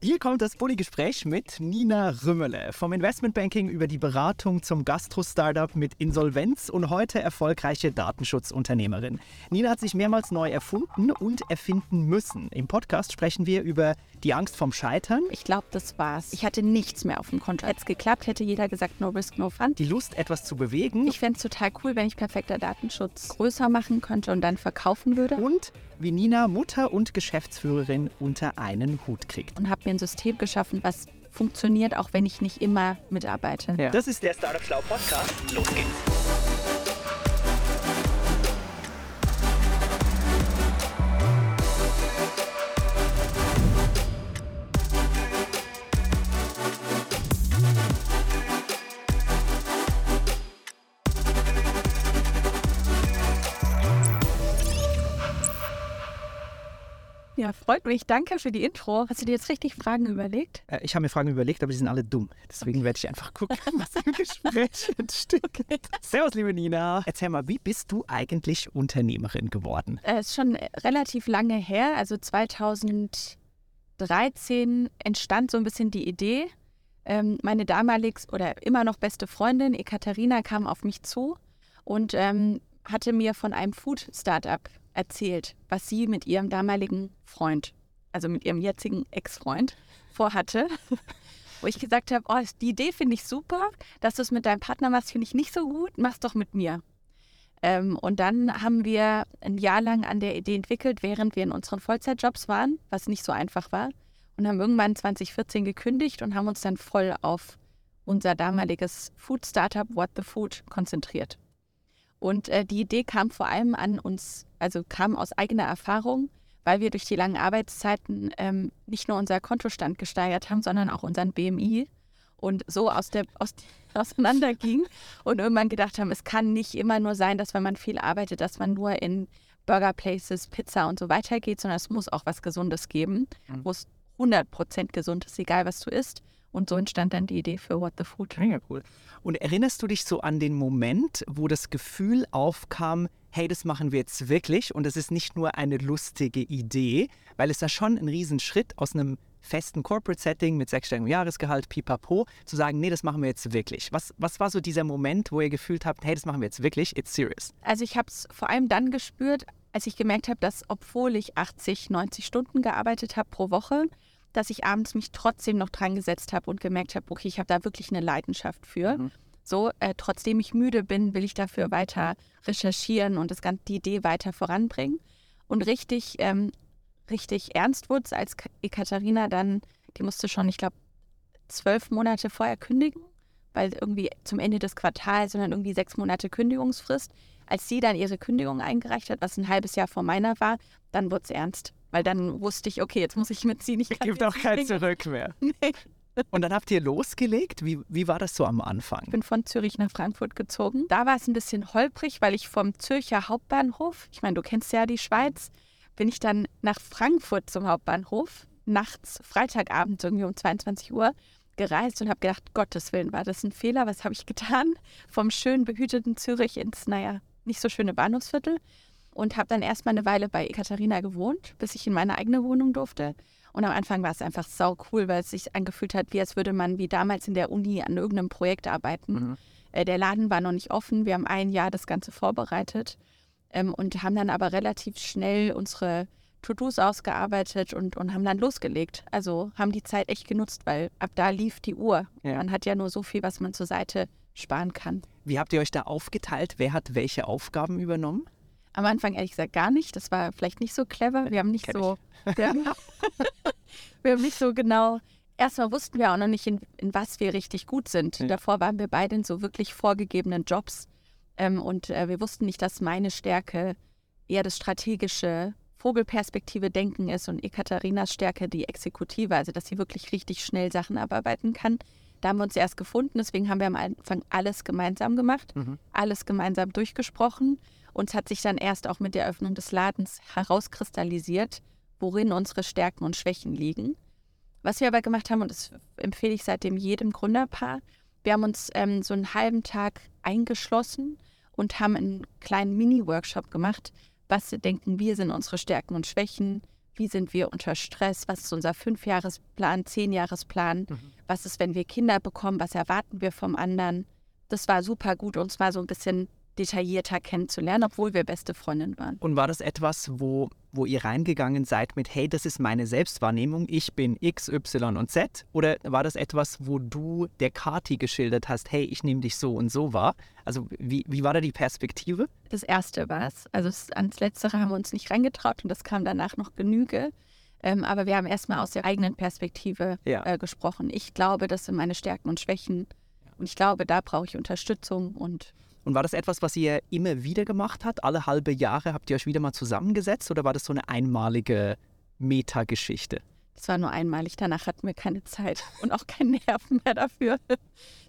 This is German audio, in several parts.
Hier kommt das Bulli-Gespräch mit Nina Rümmele. Vom Investmentbanking über die Beratung zum Gastro-Startup mit Insolvenz und heute erfolgreiche Datenschutzunternehmerin. Nina hat sich mehrmals neu erfunden und erfinden müssen. Im Podcast sprechen wir über die Angst vom Scheitern. Ich glaube, das war's. Ich hatte nichts mehr auf dem Konto. Hätte es geklappt, hätte jeder gesagt, no risk, no fun. Die Lust, etwas zu bewegen. Ich fände es total cool, wenn ich perfekter Datenschutz größer machen könnte und dann verkaufen würde. Und wie Nina Mutter und Geschäftsführerin unter einen Hut kriegt. Und habe mir ein System geschaffen, was funktioniert, auch wenn ich nicht immer mitarbeite. Ja. Das ist der Startup Schlau Podcast. Los geht's. Ja, freut mich. Danke für die Intro. Hast du dir jetzt richtig Fragen überlegt? Äh, ich habe mir Fragen überlegt, aber die sind alle dumm. Deswegen okay. werde ich einfach gucken, was im Gespräch entsteht. Servus, liebe Nina. Erzähl mal, wie bist du eigentlich Unternehmerin geworden? Es äh, ist schon relativ lange her. Also 2013 entstand so ein bisschen die Idee. Ähm, meine damalig oder immer noch beste Freundin, Ekaterina, kam auf mich zu und ähm, hatte mir von einem Food-Startup erzählt, was sie mit ihrem damaligen Freund, also mit ihrem jetzigen Ex-Freund, vorhatte. Wo ich gesagt habe, oh, die Idee finde ich super, dass du es mit deinem Partner machst, finde ich nicht so gut, mach's doch mit mir. Ähm, und dann haben wir ein Jahr lang an der Idee entwickelt, während wir in unseren Vollzeitjobs waren, was nicht so einfach war. Und haben irgendwann 2014 gekündigt und haben uns dann voll auf unser damaliges Food-Startup What the Food konzentriert. Und äh, die Idee kam vor allem an uns, also kam aus eigener Erfahrung, weil wir durch die langen Arbeitszeiten ähm, nicht nur unser Kontostand gesteigert haben, sondern auch unseren BMI und so aus der aus, auseinanderging und irgendwann gedacht haben, es kann nicht immer nur sein, dass wenn man viel arbeitet, dass man nur in Burger Places, Pizza und so weiter geht, sondern es muss auch was Gesundes geben, mhm. wo es 100% gesund ist, egal was du isst. Und so entstand dann die Idee für What the Food. Mega cool. Und erinnerst du dich so an den Moment, wo das Gefühl aufkam, hey, das machen wir jetzt wirklich und es ist nicht nur eine lustige Idee, weil es da schon ein Riesenschritt aus einem festen Corporate-Setting mit sechsstelligem Jahresgehalt, pipapo, zu sagen, nee, das machen wir jetzt wirklich. Was, was war so dieser Moment, wo ihr gefühlt habt, hey, das machen wir jetzt wirklich, it's serious? Also ich habe es vor allem dann gespürt, als ich gemerkt habe, dass obwohl ich 80, 90 Stunden gearbeitet habe pro Woche, dass ich abends mich trotzdem noch dran gesetzt habe und gemerkt habe, okay, ich habe da wirklich eine Leidenschaft für. Mhm. So, äh, trotzdem ich müde bin, will ich dafür weiter recherchieren und das ganze, die Idee weiter voranbringen. Und richtig, ähm, richtig ernst wurde es, als Ekaterina dann, die musste schon, ich glaube, zwölf Monate vorher kündigen, weil irgendwie zum Ende des Quartals, sondern irgendwie sechs Monate Kündigungsfrist. Als sie dann ihre Kündigung eingereicht hat, was ein halbes Jahr vor meiner war, dann wurde es ernst. Weil dann wusste ich, okay, jetzt muss ich mitziehen. Ich es gibt auch kein Zurück mehr. Nee. Und dann habt ihr losgelegt. Wie, wie war das so am Anfang? Ich bin von Zürich nach Frankfurt gezogen. Da war es ein bisschen holprig, weil ich vom Zürcher Hauptbahnhof, ich meine, du kennst ja die Schweiz, bin ich dann nach Frankfurt zum Hauptbahnhof, nachts, Freitagabend irgendwie um 22 Uhr gereist und habe gedacht, Gottes Willen, war das ein Fehler? Was habe ich getan? Vom schön behüteten Zürich ins, naja, nicht so schöne Bahnhofsviertel und habe dann erstmal eine Weile bei Ekaterina gewohnt, bis ich in meine eigene Wohnung durfte. Und am Anfang war es einfach sau cool, weil es sich angefühlt hat, wie als würde man wie damals in der Uni an irgendeinem Projekt arbeiten. Mhm. Äh, der Laden war noch nicht offen. Wir haben ein Jahr das Ganze vorbereitet ähm, und haben dann aber relativ schnell unsere To-Dos ausgearbeitet und, und haben dann losgelegt. Also haben die Zeit echt genutzt, weil ab da lief die Uhr. Ja. Man hat ja nur so viel, was man zur Seite sparen kann. Wie habt ihr euch da aufgeteilt? Wer hat welche Aufgaben übernommen? Am Anfang ehrlich gesagt gar nicht. Das war vielleicht nicht so clever. Wir haben nicht Kenn so. Ja, wir haben nicht so genau. Erstmal wussten wir auch noch nicht, in, in was wir richtig gut sind. Ja. Davor waren wir beide in so wirklich vorgegebenen Jobs. Ähm, und äh, wir wussten nicht, dass meine Stärke eher das strategische Vogelperspektive denken ist und Ekaterinas Stärke die Exekutive, also dass sie wirklich richtig schnell Sachen abarbeiten kann. Da haben wir uns erst gefunden, deswegen haben wir am Anfang alles gemeinsam gemacht, mhm. alles gemeinsam durchgesprochen. Uns hat sich dann erst auch mit der Öffnung des Ladens herauskristallisiert, worin unsere Stärken und Schwächen liegen. Was wir aber gemacht haben, und das empfehle ich seitdem jedem Gründerpaar, wir haben uns ähm, so einen halben Tag eingeschlossen und haben einen kleinen Mini-Workshop gemacht. Was denken wir sind unsere Stärken und Schwächen? wie sind wir unter Stress, was ist unser Fünfjahresplan, Zehnjahresplan, Mhm. was ist, wenn wir Kinder bekommen, was erwarten wir vom anderen. Das war super gut, uns mal so ein bisschen detaillierter kennenzulernen, obwohl wir beste Freundinnen waren. Und war das etwas, wo, wo ihr reingegangen seid mit, hey, das ist meine Selbstwahrnehmung, ich bin X, Y und Z? Oder war das etwas, wo du der Kati geschildert hast, hey, ich nehme dich so und so wahr? Also wie, wie war da die Perspektive? Das erste war es. Also ans Letztere haben wir uns nicht reingetraut und das kam danach noch Genüge. Ähm, aber wir haben erstmal aus der eigenen Perspektive Ja. äh, gesprochen. Ich glaube, das sind meine Stärken und Schwächen. Und ich glaube, da brauche ich Unterstützung und Und war das etwas, was ihr immer wieder gemacht habt? Alle halbe Jahre habt ihr euch wieder mal zusammengesetzt oder war das so eine einmalige Metageschichte? Das war nur einmalig. Danach hatten wir keine Zeit und auch keine Nerven mehr dafür.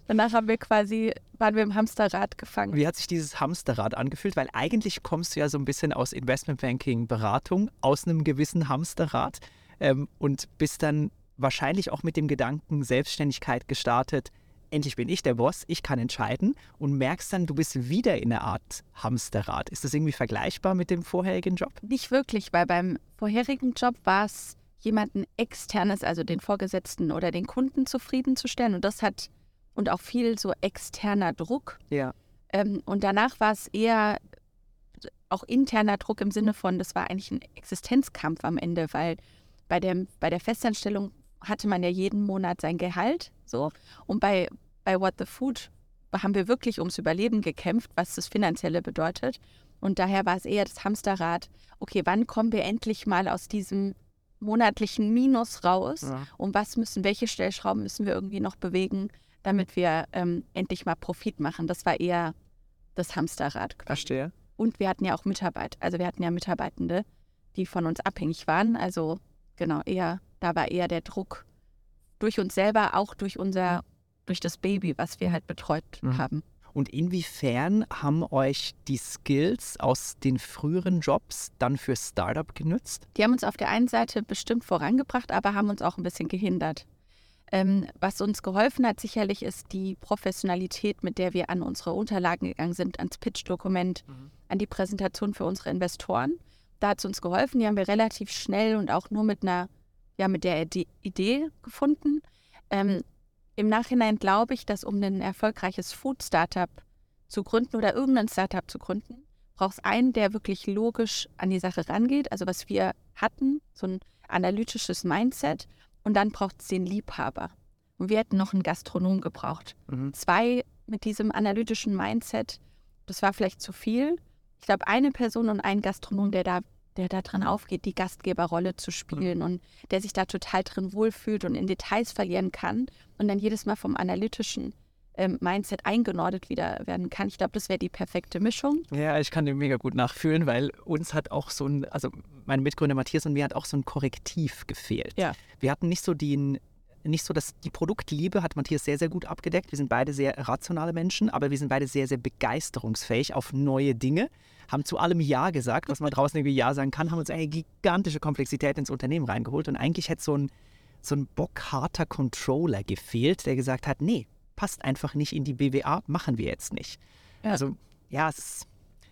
Danach haben wir quasi, waren wir im Hamsterrad gefangen. Wie hat sich dieses Hamsterrad angefühlt? Weil eigentlich kommst du ja so ein bisschen aus Investmentbanking, Beratung, aus einem gewissen Hamsterrad ähm, und bist dann wahrscheinlich auch mit dem Gedanken Selbstständigkeit gestartet. Endlich bin ich der Boss, ich kann entscheiden und merkst dann, du bist wieder in einer Art Hamsterrad. Ist das irgendwie vergleichbar mit dem vorherigen Job? Nicht wirklich, weil beim vorherigen Job war es jemanden externes, also den Vorgesetzten oder den Kunden zufriedenzustellen. Und das hat und auch viel so externer Druck. Ja. Ähm, und danach war es eher auch interner Druck im Sinne von, das war eigentlich ein Existenzkampf am Ende, weil bei, dem, bei der Festanstellung hatte man ja jeden Monat sein Gehalt. So. Und bei, bei What the Food haben wir wirklich ums Überleben gekämpft, was das Finanzielle bedeutet. Und daher war es eher das Hamsterrad. Okay, wann kommen wir endlich mal aus diesem monatlichen Minus raus? Ja. Und was müssen, welche Stellschrauben müssen wir irgendwie noch bewegen, damit wir ähm, endlich mal Profit machen? Das war eher das Hamsterrad. quasi. Verstehe. Und wir hatten ja auch Mitarbeit. Also wir hatten ja Mitarbeitende, die von uns abhängig waren. Also genau, eher, da war eher der Druck durch uns selber, auch durch unser, durch das Baby, was wir halt betreut Mhm. haben. Und inwiefern haben euch die Skills aus den früheren Jobs dann für Startup genützt? Die haben uns auf der einen Seite bestimmt vorangebracht, aber haben uns auch ein bisschen gehindert. Ähm, was uns geholfen hat, sicherlich ist die Professionalität, mit der wir an unsere Unterlagen gegangen sind, ans Pitch-Dokument, an die Präsentation für unsere Investoren. Da hat es uns geholfen. Die haben wir relativ schnell und auch nur mit einer, ja, mit der Ide- Idee gefunden. Ähm, Im Nachhinein glaube ich, dass um ein erfolgreiches Food-Startup zu gründen oder irgendein Startup zu gründen, braucht es einen, der wirklich logisch an die Sache rangeht. Also was wir hatten, so ein analytisches Mindset. Und dann braucht es den Liebhaber. Und wir hätten noch einen Gastronom gebraucht. Mhm. Zwei mit diesem analytischen Mindset, das war vielleicht zu viel. Ich glaube, eine Person und ein Gastronom, der da, der da dran aufgeht, die Gastgeberrolle zu spielen und der sich da total drin wohlfühlt und in Details verlieren kann und dann jedes Mal vom analytischen ähm, Mindset eingenordet wieder werden kann. Ich glaube, das wäre die perfekte Mischung. Ja, ich kann dem mega gut nachfühlen, weil uns hat auch so ein, also mein Mitgründer Matthias und mir hat auch so ein Korrektiv gefehlt. Ja. Wir hatten nicht so den, nicht so, dass die Produktliebe hat Matthias sehr, sehr gut abgedeckt. Wir sind beide sehr rationale Menschen, aber wir sind beide sehr, sehr begeisterungsfähig auf neue Dinge. Haben zu allem Ja gesagt, was man draußen irgendwie Ja sagen kann, haben uns eine gigantische Komplexität ins Unternehmen reingeholt und eigentlich hätte so ein, so ein bockharter Controller gefehlt, der gesagt hat, nee, passt einfach nicht in die BWA, machen wir jetzt nicht. Ja. Also ja, es ist,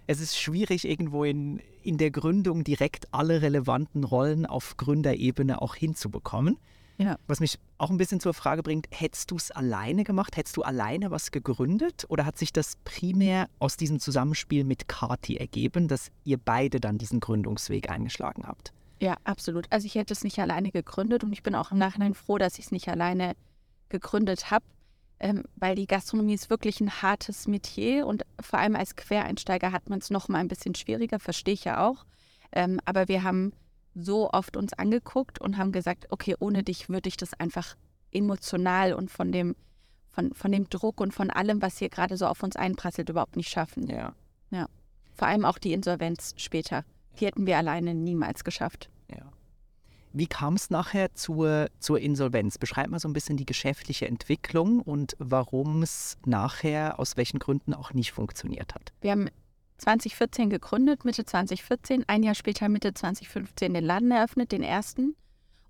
es ist schwierig, irgendwo in, in der Gründung direkt alle relevanten Rollen auf Gründerebene auch hinzubekommen. Ja. Was mich auch ein bisschen zur Frage bringt, hättest du es alleine gemacht? Hättest du alleine was gegründet? Oder hat sich das primär aus diesem Zusammenspiel mit Kati ergeben, dass ihr beide dann diesen Gründungsweg eingeschlagen habt? Ja, absolut. Also ich hätte es nicht alleine gegründet und ich bin auch im Nachhinein froh, dass ich es nicht alleine gegründet habe, ähm, weil die Gastronomie ist wirklich ein hartes Metier und vor allem als Quereinsteiger hat man es noch mal ein bisschen schwieriger, verstehe ich ja auch. Ähm, aber wir haben so oft uns angeguckt und haben gesagt, okay, ohne dich würde ich das einfach emotional und von dem, von, von dem Druck und von allem, was hier gerade so auf uns einprasselt, überhaupt nicht schaffen. Ja. Vor allem auch die Insolvenz später. Die hätten wir alleine niemals geschafft. ja. Wie kam es nachher zur, zur Insolvenz? Beschreib mal so ein bisschen die geschäftliche Entwicklung und warum es nachher aus welchen Gründen auch nicht funktioniert hat. Wir haben 2014 gegründet, Mitte 2014, ein Jahr später Mitte 2015 den Laden eröffnet, den ersten,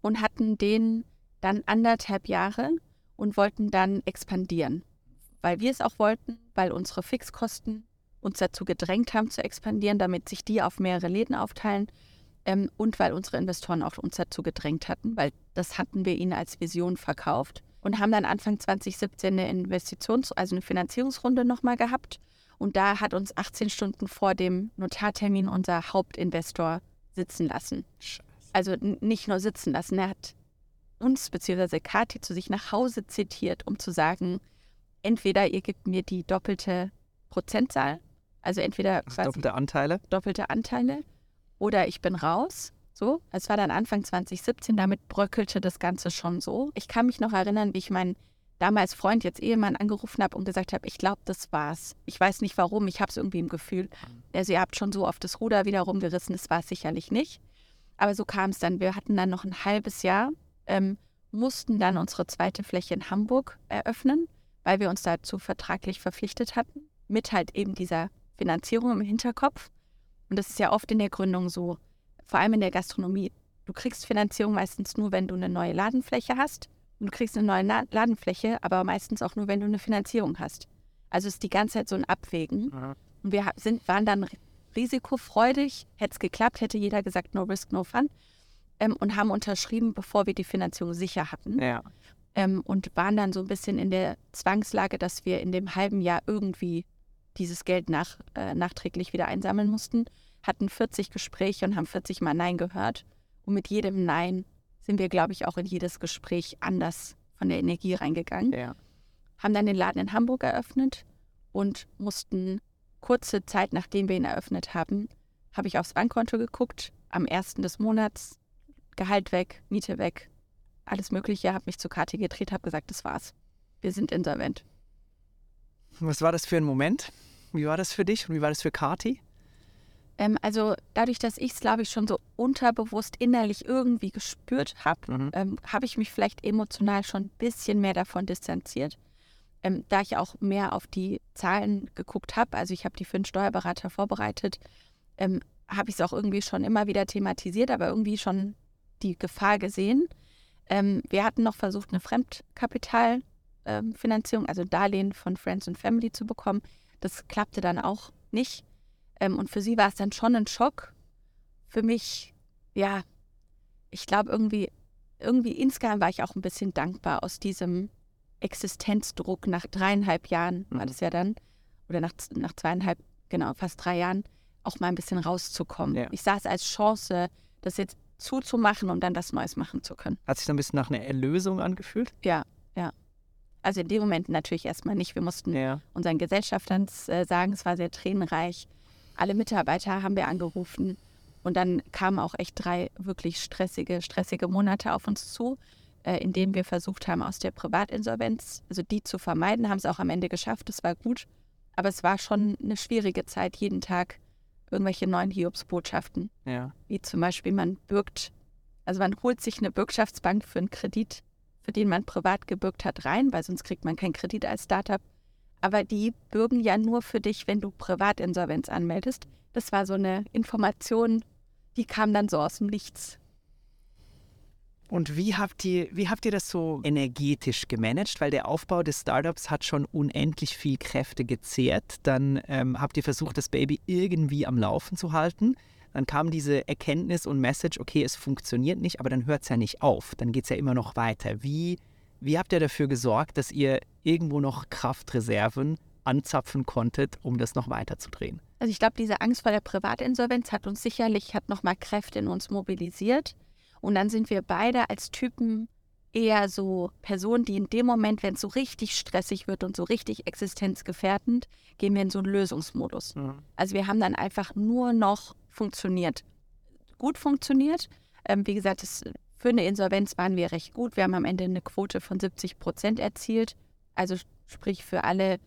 und hatten den dann anderthalb Jahre und wollten dann expandieren, weil wir es auch wollten, weil unsere Fixkosten uns dazu gedrängt haben zu expandieren, damit sich die auf mehrere Läden aufteilen. ähm, und weil unsere Investoren auch uns dazu gedrängt hatten, weil das hatten wir ihnen als Vision verkauft und haben dann Anfang 2017 eine Investitions-, also eine Finanzierungsrunde nochmal gehabt. Und da hat uns 18 Stunden vor dem Notartermin unser Hauptinvestor sitzen lassen. Scheiße. Also nicht nur sitzen lassen, er hat uns bzw. Kati zu sich nach Hause zitiert, um zu sagen, entweder ihr gebt mir die doppelte Prozentzahl, also entweder quasi doppelte Anteile, doppelte Anteile, oder ich bin raus. So, es war dann Anfang 2017, damit bröckelte das Ganze schon so. Ich kann mich noch erinnern, wie ich meinen damals Freund, jetzt Ehemann, angerufen habe und gesagt habe, ich glaube, das war's. Ich weiß nicht warum, ich habe es irgendwie im Gefühl. Also ihr habt schon so auf das Ruder wieder rumgerissen, das war es sicherlich nicht. Aber so kam es dann. Wir hatten dann noch ein halbes Jahr, ähm, mussten dann unsere zweite Fläche in Hamburg eröffnen, weil wir uns dazu vertraglich verpflichtet hatten, mit halt eben dieser Finanzierung im Hinterkopf. Und das ist ja oft in der Gründung so, vor allem in der Gastronomie. Du kriegst Finanzierung meistens nur, wenn du eine neue Ladenfläche hast. Und du kriegst eine neue Ladenfläche, aber meistens auch nur, wenn du eine Finanzierung hast. Also ist die ganze Zeit so ein Abwägen. Mhm. Und wir sind, waren dann risikofreudig. Hätte es geklappt, hätte jeder gesagt, no risk, no fun. Ähm, und haben unterschrieben, bevor wir die Finanzierung sicher hatten. Ja. Ähm, und waren dann so ein bisschen in der Zwangslage, dass wir in dem halben Jahr irgendwie dieses Geld nach, äh, nachträglich wieder einsammeln mussten. Hatten 40 Gespräche und haben 40 Mal Nein gehört. Und mit jedem Nein sind wir, glaube ich, auch in jedes Gespräch anders von der Energie reingegangen. Ja. Haben dann den Laden in Hamburg eröffnet und mussten kurze Zeit, nachdem wir ihn eröffnet haben, habe ich aufs Bankkonto geguckt, am ersten des Monats, Gehalt weg, Miete weg, alles Mögliche, habe mich zu Kati gedreht, habe gesagt, das war's. Wir sind insolvent. Was war das für ein Moment? Wie war das für dich und wie war das für Kati? Ähm, also dadurch, dass ich es, glaube ich, schon so unterbewusst innerlich irgendwie gespürt habe, mhm. ähm, habe ich mich vielleicht emotional schon ein bisschen mehr davon distanziert. Ähm, da ich auch mehr auf die Zahlen geguckt habe, also ich habe die für einen Steuerberater vorbereitet, ähm, habe ich es auch irgendwie schon immer wieder thematisiert, aber irgendwie schon die Gefahr gesehen. Ähm, wir hatten noch versucht, eine Fremdkapitalfinanzierung, also Darlehen von Friends and Family zu bekommen. Das klappte dann auch nicht. Ähm, und für sie war es dann schon ein Schock. Für mich, ja, ich glaube irgendwie, irgendwie insgesamt war ich auch ein bisschen dankbar aus diesem Existenzdruck nach dreieinhalb Jahren, war mhm. das ja dann, oder nach, nach zweieinhalb, genau, fast drei Jahren, auch mal ein bisschen rauszukommen. Ja. Ich sah es als Chance, das jetzt zuzumachen, um dann was Neues machen zu können. Hat sich so ein bisschen nach einer Erlösung angefühlt? Ja, ja. Also in dem Moment natürlich erstmal nicht. Wir mussten ja. unseren Gesellschaftern äh, sagen, es war sehr tränenreich. Alle Mitarbeiter haben wir angerufen. Und dann kamen auch echt drei wirklich stressige, stressige Monate auf uns zu, äh, in denen wir versucht haben, aus der Privatinsolvenz, also die zu vermeiden, haben es auch am Ende geschafft. Das war gut. Aber es war schon eine schwierige Zeit, jeden Tag irgendwelche neuen Hiobsbotschaften. Ja. Wie zum Beispiel, man bürgt, also man holt sich eine Bürgschaftsbank für einen Kredit, für den man privat gebürgt hat, rein, weil sonst kriegt man keinen Kredit als Startup. Aber die bürgen ja nur für dich, wenn du Privatinsolvenz anmeldest. Das war so eine Information, die kam dann so aus dem Nichts. Und wie habt ihr, wie habt ihr das so energetisch gemanagt? Weil der Aufbau des Startups hat schon unendlich viel Kräfte gezehrt. Dann ähm, habt ihr versucht, das Baby irgendwie am Laufen zu halten. Dann kam diese Erkenntnis und Message, okay, es funktioniert nicht, aber dann hört es ja nicht auf. Dann geht es ja immer noch weiter. Wie, wie habt ihr dafür gesorgt, dass ihr irgendwo noch Kraftreserven anzapfen konntet, um das noch weiterzudrehen? Also ich glaube, diese Angst vor der Privatinsolvenz hat uns sicherlich, hat nochmal Kräfte in uns mobilisiert. Und dann sind wir beide als Typen eher so Personen, die in dem Moment, wenn es so richtig stressig wird und so richtig existenzgefährdend, gehen wir in so einen Lösungsmodus. Mhm. Also wir haben dann einfach nur noch funktioniert. Gut funktioniert. Ähm, wie gesagt, das, für eine Insolvenz waren wir recht gut. Wir haben am Ende eine Quote von 70 Prozent erzielt. Also sprich für alle,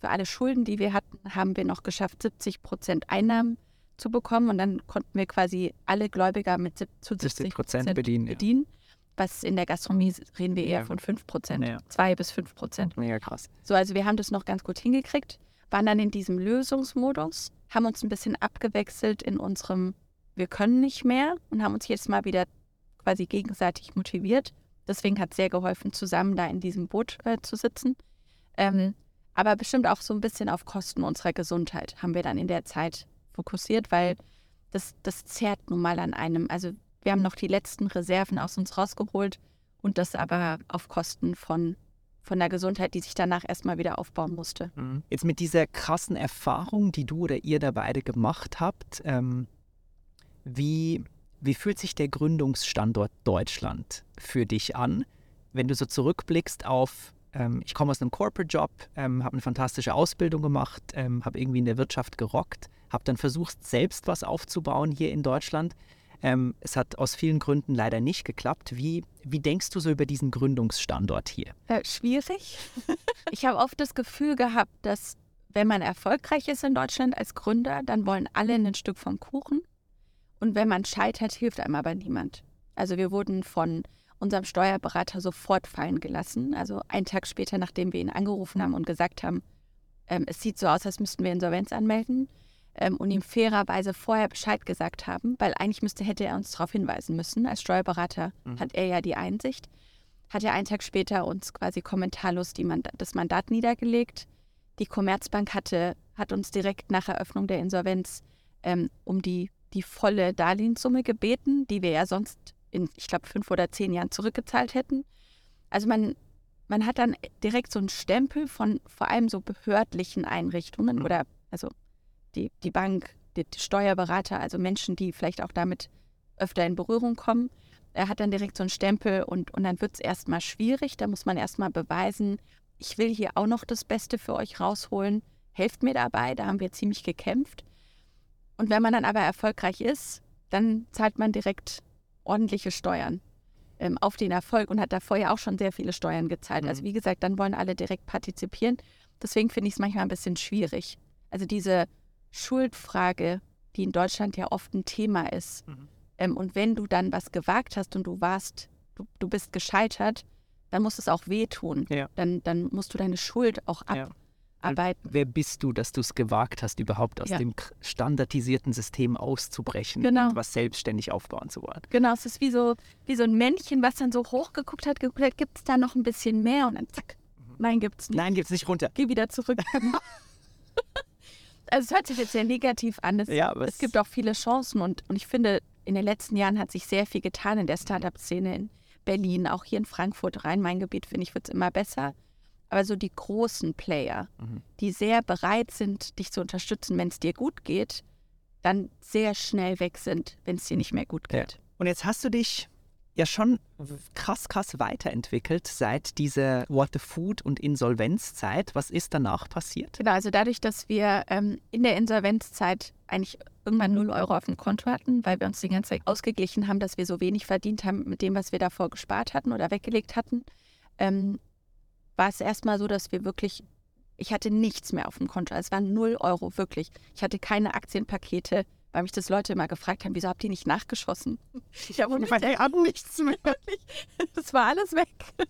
für alle Schulden, die wir hatten, haben wir noch geschafft, 70 Prozent Einnahmen zu bekommen und dann konnten wir quasi alle Gläubiger mit zu 70 Prozent bedienen. bedienen. Ja. Was in der Gastronomie reden wir eher ja. von 5 Prozent, ja. 2 bis 5 Prozent. Mega krass. So, also wir haben das noch ganz gut hingekriegt, waren dann in diesem Lösungsmodus, haben uns ein bisschen abgewechselt in unserem Wir können nicht mehr und haben uns jedes Mal wieder quasi gegenseitig motiviert. Deswegen hat es sehr geholfen, zusammen da in diesem Boot äh, zu sitzen. Ähm, aber bestimmt auch so ein bisschen auf Kosten unserer Gesundheit haben wir dann in der Zeit fokussiert, weil das, das zerrt nun mal an einem. Also wir haben noch die letzten Reserven aus uns rausgeholt und das aber auf Kosten von, von der Gesundheit, die sich danach erstmal wieder aufbauen musste. Mhm. Jetzt mit dieser krassen Erfahrung, die du oder ihr da beide gemacht habt, ähm, wie, wie fühlt sich der Gründungsstandort Deutschland für dich an, wenn du so zurückblickst auf, ähm, ich komme aus einem Corporate-Job, ähm, habe eine fantastische Ausbildung gemacht, ähm, habe irgendwie in der Wirtschaft gerockt, habe dann versucht, selbst was aufzubauen hier in Deutschland. Ähm, es hat aus vielen Gründen leider nicht geklappt. Wie, wie denkst du so über diesen Gründungsstandort hier? Äh, schwierig. ich habe oft das Gefühl gehabt, dass wenn man erfolgreich ist in Deutschland als Gründer, dann wollen alle ein Stück vom Kuchen. Und wenn man scheitert, hilft einem aber niemand. Also wir wurden von unserem Steuerberater sofort fallen gelassen. Also einen Tag später, nachdem wir ihn angerufen haben und gesagt haben, ähm, es sieht so aus, als müssten wir Insolvenz anmelden, ähm, und ihm fairerweise vorher Bescheid gesagt haben, weil eigentlich müsste, hätte er uns darauf hinweisen müssen. Als Steuerberater mhm. hat er ja die Einsicht. Hat er einen Tag später uns quasi kommentarlos Mand das Mandat niedergelegt. Die Commerzbank hatte, hat uns direkt nach Eröffnung der Insolvenz ähm, um die, die volle Darlehenssumme gebeten, die wir ja sonst in, ich glaube, fünf oder zehn Jahren zurückgezahlt hätten. Also man, man hat dann direkt so einen Stempel von vor allem so behördlichen Einrichtungen mhm. oder also die, die Bank, die, die Steuerberater, also Menschen, die vielleicht auch damit öfter in Berührung kommen. Er hat dann direkt so einen Stempel und, und dann wird es erstmal schwierig. Da muss man erstmal beweisen, ich will hier auch noch das Beste für euch rausholen. Helft mir dabei, da haben wir ziemlich gekämpft. Und wenn man dann aber erfolgreich ist, dann zahlt man direkt ordentliche Steuern ähm, auf den Erfolg und hat da vorher auch schon sehr viele Steuern gezahlt. Also mhm. Also wie gesagt, dann wollen alle direkt partizipieren. Deswegen finde ich es manchmal ein bisschen schwierig. Also diese Schuldfrage, die in Deutschland ja oft ein Thema ist. Mhm. Ähm, und wenn du dann was gewagt hast und du warst, du, du bist gescheitert, dann muss es auch wehtun. Ja. Dann, dann musst du deine Schuld auch abarbeiten. Ja. Wer bist du, dass du es gewagt hast, überhaupt aus ja. dem standardisierten System auszubrechen genau. und was selbstständig aufbauen zu wollen? Genau, es ist wie so, wie so ein Männchen, was dann so hochgeguckt hat, geguckt hat, gibt es da noch ein bisschen mehr und dann zack, mhm. nein, gibt es nicht. Nein, gibt es nicht runter. Geh wieder zurück. also es hört sich jetzt sehr negativ an. Es, ja, es gibt auch viele Chancen und, und ich finde, in den letzten Jahren hat sich sehr viel getan in der Startup-Szene in Berlin, auch hier in Frankfurt, Rhein-Main-Gebiet, finde ich, wird es immer besser. Aber so die großen Player, mhm. die sehr bereit sind, dich zu unterstützen, wenn es dir gut geht, dann sehr schnell weg sind, wenn es dir nicht mehr gut geht. Ja. Und jetzt hast du dich ja schon krass, krass weiterentwickelt seit dieser What the Food und Insolvenzzeit. Was ist danach passiert? Genau, also dadurch, dass wir ähm, in der Insolvenzzeit eigentlich irgendwann 0 Euro auf dem Konto hatten, weil wir uns die ganze Zeit ausgeglichen haben, dass wir so wenig verdient haben mit dem, was wir davor gespart hatten oder weggelegt hatten, ähm, war es erstmal so, dass wir wirklich, ich hatte nichts mehr auf dem Konto. Es waren 0 Euro, wirklich. Ich hatte keine Aktienpakete, weil mich das Leute immer gefragt haben, wieso habt ihr nicht nachgeschossen? Ich habe nichts mehr. Das war alles weg.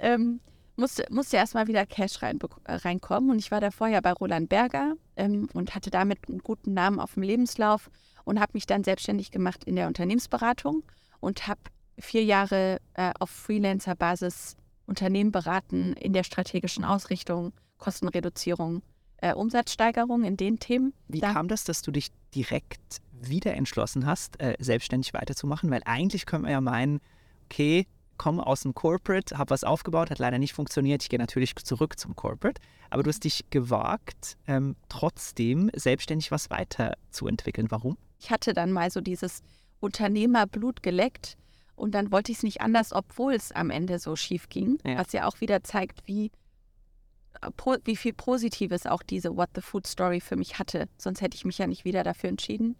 Ähm, musste, musste erstmal wieder Cash rein, äh, reinkommen. Und ich war da vorher bei Roland Berger ähm, und hatte damit einen guten Namen auf dem Lebenslauf und habe mich dann selbstständig gemacht in der Unternehmensberatung und habe vier Jahre äh, auf Freelancer-Basis Unternehmen beraten in der strategischen Ausrichtung, Kostenreduzierung äh, Umsatzsteigerung in den Themen. Wie da kam das, dass du dich direkt wieder entschlossen hast, äh, selbstständig weiterzumachen? Weil eigentlich könnte man ja meinen, okay, komme aus dem Corporate, habe was aufgebaut, hat leider nicht funktioniert. Ich gehe natürlich zurück zum Corporate. Aber du hast dich gewagt, ähm, trotzdem selbstständig was weiterzuentwickeln. Warum? Ich hatte dann mal so dieses Unternehmerblut geleckt und dann wollte ich es nicht anders, obwohl es am Ende so schief ging. Ja. Was ja auch wieder zeigt, wie wie viel Positives auch diese What the Food Story für mich hatte. Sonst hätte ich mich ja nicht wieder dafür entschieden.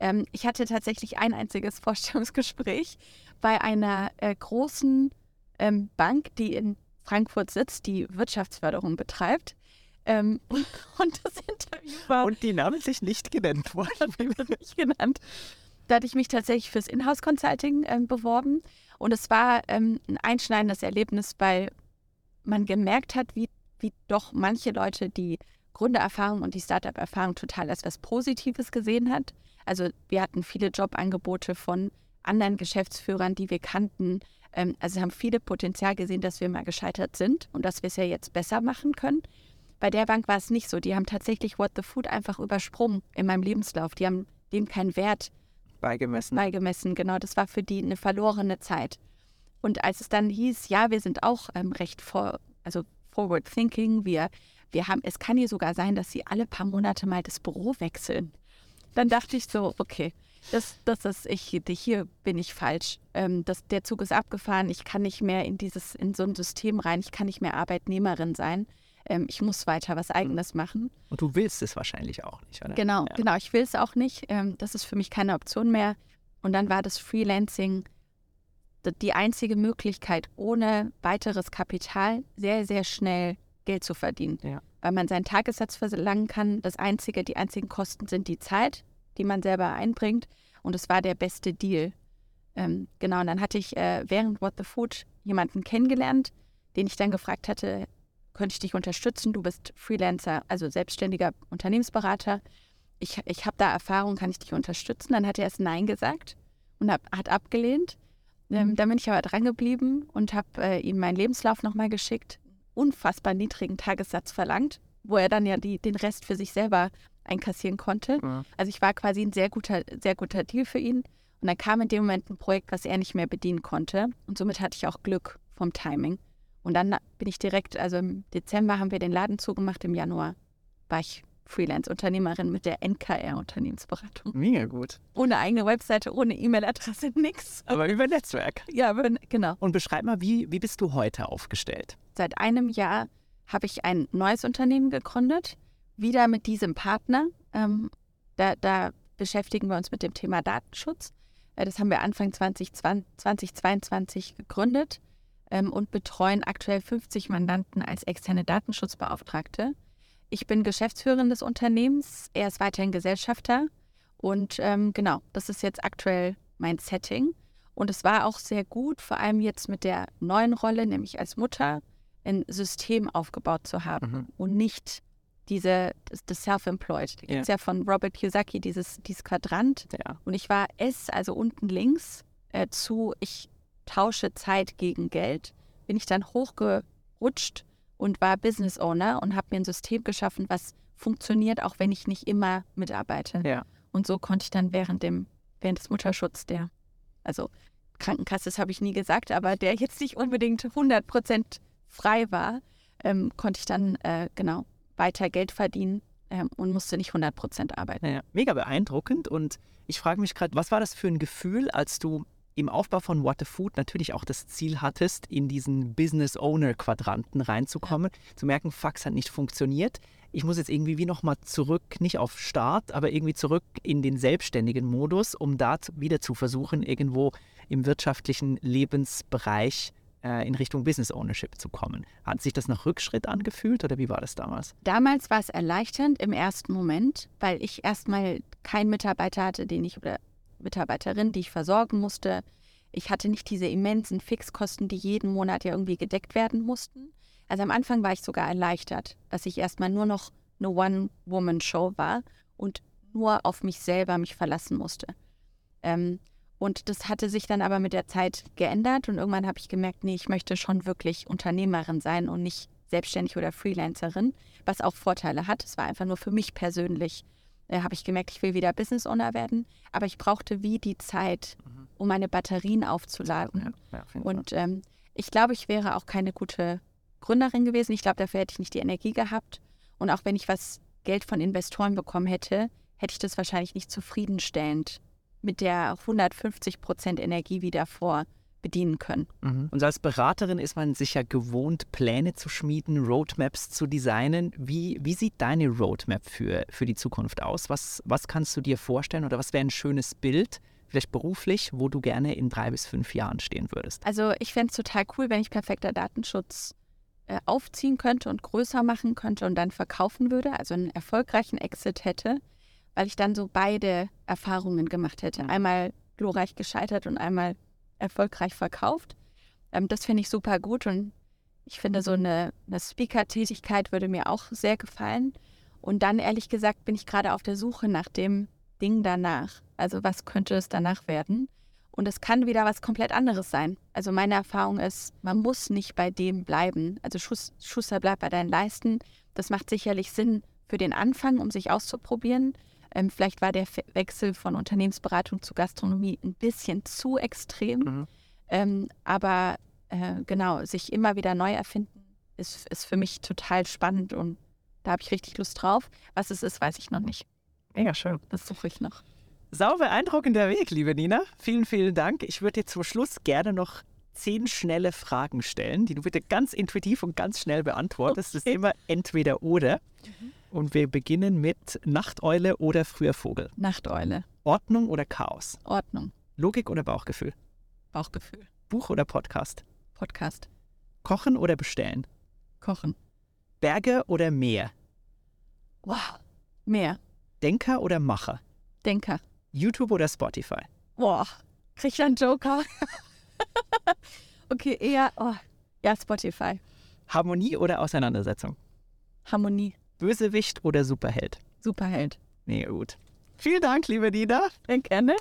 Ähm, ich hatte tatsächlich ein einziges Vorstellungsgespräch bei einer äh, großen ähm, Bank, die in Frankfurt sitzt, die Wirtschaftsförderung betreibt. Ähm, und das Interview war. Und die Namen sich nicht genannt worden. nicht genannt. Da hatte ich mich tatsächlich fürs Inhouse-Consulting ähm, beworben. Und es war ähm, ein einschneidendes Erlebnis, weil man gemerkt hat, wie wie doch manche Leute die Gründererfahrung und die Startup-Erfahrung total als was Positives gesehen hat. Also wir hatten viele Jobangebote von anderen Geschäftsführern, die wir kannten. Ähm, also haben viele Potenzial gesehen, dass wir mal gescheitert sind und dass wir es ja jetzt besser machen können. Bei der Bank war es nicht so. Die haben tatsächlich What the Food einfach übersprungen in meinem Lebenslauf. Die haben dem kein Wert beigemessen. beigemessen. Genau, das war für die eine verlorene Zeit. Und als es dann hieß, ja, wir sind auch ähm, recht vor, also forward thinking, wir, wir haben, es kann hier sogar sein, dass sie alle paar Monate mal das Büro wechseln. Dann dachte ich so, okay, das, das ist, ich, hier bin ich falsch. Ähm, das, der Zug ist abgefahren, ich kann nicht mehr in dieses, in so ein System rein, ich kann nicht mehr Arbeitnehmerin sein. Ähm, ich muss weiter was Eigenes machen. Und du willst es wahrscheinlich auch nicht, oder? Genau, ja. genau, ich will es auch nicht. Ähm, das ist für mich keine Option mehr. Und dann war das Freelancing die einzige Möglichkeit, ohne weiteres Kapital sehr, sehr schnell Geld zu verdienen. Ja. Weil man seinen Tagessatz verlangen kann. Das einzige, die einzigen Kosten sind die Zeit, die man selber einbringt. Und es war der beste Deal. Ähm, genau, und dann hatte ich äh, während What the Food jemanden kennengelernt, den ich dann gefragt hatte, könnte ich dich unterstützen? Du bist Freelancer, also selbstständiger Unternehmensberater. Ich, ich habe da Erfahrung, kann ich dich unterstützen? Dann hat er erst Nein gesagt und hab, hat abgelehnt. Ähm, mhm. dann bin ich aber dran geblieben und habe äh, ihm meinen Lebenslauf nochmal geschickt, unfassbar niedrigen Tagessatz verlangt, wo er dann ja die, den Rest für sich selber einkassieren konnte. Ja. Also ich war quasi ein sehr guter, sehr guter Deal für ihn. Und dann kam in dem Moment ein Projekt, was er nicht mehr bedienen konnte. Und somit hatte ich auch Glück vom Timing. Und dann bin ich direkt, also im Dezember haben wir den Laden zugemacht, im Januar war ich Freelance-Unternehmerin mit der NKR-Unternehmensberatung. Mega gut. Ohne eigene Webseite, ohne E-Mail-Adresse, nix. Aber über Netzwerk. Ja, genau. Und beschreib mal, wie, wie bist du heute aufgestellt? Seit einem Jahr habe ich ein neues Unternehmen gegründet, wieder mit diesem Partner. Ähm, da, da, beschäftigen wir uns mit dem Thema Datenschutz. Äh, das haben wir Anfang 2020, 2022 gegründet ähm, und betreuen aktuell 50 Mandanten als externe Datenschutzbeauftragte. Ich bin Geschäftsführerin des Unternehmens, er ist weiterhin Gesellschafter und ähm, genau, das ist jetzt aktuell mein Setting. Und es war auch sehr gut, vor allem jetzt mit der neuen Rolle, nämlich als Mutter, ein System aufgebaut zu haben mhm. und nicht diese, das, das Self-Employed. Da gibt es ja. ja von Robert Kiyosaki dieses, dieses Quadrant. Ja. Und ich war S, also unten links, äh, zu, ich tausche Zeit gegen Geld. Bin ich dann hochgerutscht und war Business Owner und habe mir ein System geschaffen, was funktioniert, auch wenn ich nicht immer mitarbeite. Ja. Und so konnte ich dann während dem, während des Mutterschutzes, der, also Krankenkasse, das habe ich nie gesagt, aber der jetzt nicht unbedingt 100 Prozent frei war, ähm, konnte ich dann äh, genau weiter Geld verdienen ähm, und musste nicht 100 Prozent arbeiten. Ja, mega beeindruckend und ich frage mich gerade, was war das für ein Gefühl, als du im Aufbau von What the Food natürlich auch das Ziel hattest, in diesen Business Owner Quadranten reinzukommen, ja. zu merken, Fax hat nicht funktioniert. Ich muss jetzt irgendwie wie nochmal zurück, nicht auf Start, aber irgendwie zurück in den selbstständigen Modus, um da wieder zu versuchen, irgendwo im wirtschaftlichen Lebensbereich äh, in Richtung Business Ownership zu kommen. Hat sich das nach Rückschritt angefühlt oder wie war das damals? Damals war es erleichternd im ersten Moment, weil ich erstmal keinen Mitarbeiter hatte, den ich oder Mitarbeiterin, die ich versorgen musste. Ich hatte nicht diese immensen Fixkosten, die jeden Monat ja irgendwie gedeckt werden mussten. Also am Anfang war ich sogar erleichtert, dass ich erstmal nur noch eine One-Woman-Show war und nur auf mich selber mich verlassen musste. Ähm, und das hatte sich dann aber mit der Zeit geändert und irgendwann habe ich gemerkt, nee, ich möchte schon wirklich Unternehmerin sein und nicht selbstständig oder Freelancerin, was auch Vorteile hat. Es war einfach nur für mich persönlich äh, habe ich gemerkt, ich will wieder Business Owner werden, aber ich brauchte wie die Zeit, mhm. um meine Batterien aufzuladen. Ja, ja, und ähm, ich glaube, ich wäre auch keine gute Gründerin gewesen. Ich glaube, dafür hätte ich nicht die Energie gehabt. Und auch wenn ich was Geld von Investoren bekommen hätte, hätte ich das wahrscheinlich nicht zufriedenstellend mit der 150 Prozent Energie wie davor bedienen können. Mhm. Und als Beraterin ist man sicher gewohnt, Pläne zu schmieden, Roadmaps zu designen. Wie, wie sieht deine Roadmap für, für die Zukunft aus? Was, was kannst du dir vorstellen oder was wäre ein schönes Bild, vielleicht beruflich, wo du gerne in drei bis fünf Jahren stehen würdest? Also ich fände es total cool, wenn ich perfekter Datenschutz äh, aufziehen könnte und größer machen könnte und dann verkaufen würde, also einen erfolgreichen Exit hätte, weil ich dann so beide Erfahrungen gemacht hätte. Einmal glorreich gescheitert und einmal erfolgreich verkauft. Ähm, das finde ich super gut und ich finde, so eine, eine Speaker-Tätigkeit würde mir auch sehr gefallen. Und dann, ehrlich gesagt, bin ich gerade auf der Suche nach dem Ding danach. Also, was könnte es danach werden? Und es kann wieder was komplett anderes sein. Also, meine Erfahrung ist, man muss nicht bei dem bleiben. Also, Schuss, Schuster bleibt bei deinen Leisten. Das macht sicherlich Sinn für den Anfang, um sich auszuprobieren. Ähm, vielleicht war der Wechsel von Unternehmensberatung zu Gastronomie ein bisschen zu extrem. Mhm. Ähm, aber äh, genau, sich immer wieder neu erfinden, ist, ist für mich total spannend und da habe ich richtig Lust drauf. Was es ist, weiß ich noch nicht. Mega schön. Das suche ich noch. Sau beeindruckender Weg, liebe Nina. Vielen, vielen Dank. Ich würde dir zum Schluss gerne noch zehn schnelle Fragen stellen, die du bitte ganz intuitiv und ganz schnell beantwortest. Das ist Okay. immer entweder oder. Und wir beginnen mit Nachteule oder früher Vogel. Nachteule, Ordnung oder Chaos? Ordnung, Logik oder Bauchgefühl? Bauchgefühl, Buch oder Podcast? Podcast, Kochen oder bestellen? Kochen. Berge oder Meer? Wow. Mehr. Denker oder Macher? Denker. YouTube oder Spotify? Boah. Krieg ich einen Joker? okay, eher. Oh. Ja, Spotify. Harmonie oder Auseinandersetzung? Harmonie. Bösewicht oder Superheld? Superheld. Nee, gut. Vielen Dank, liebe Nina. Gerne.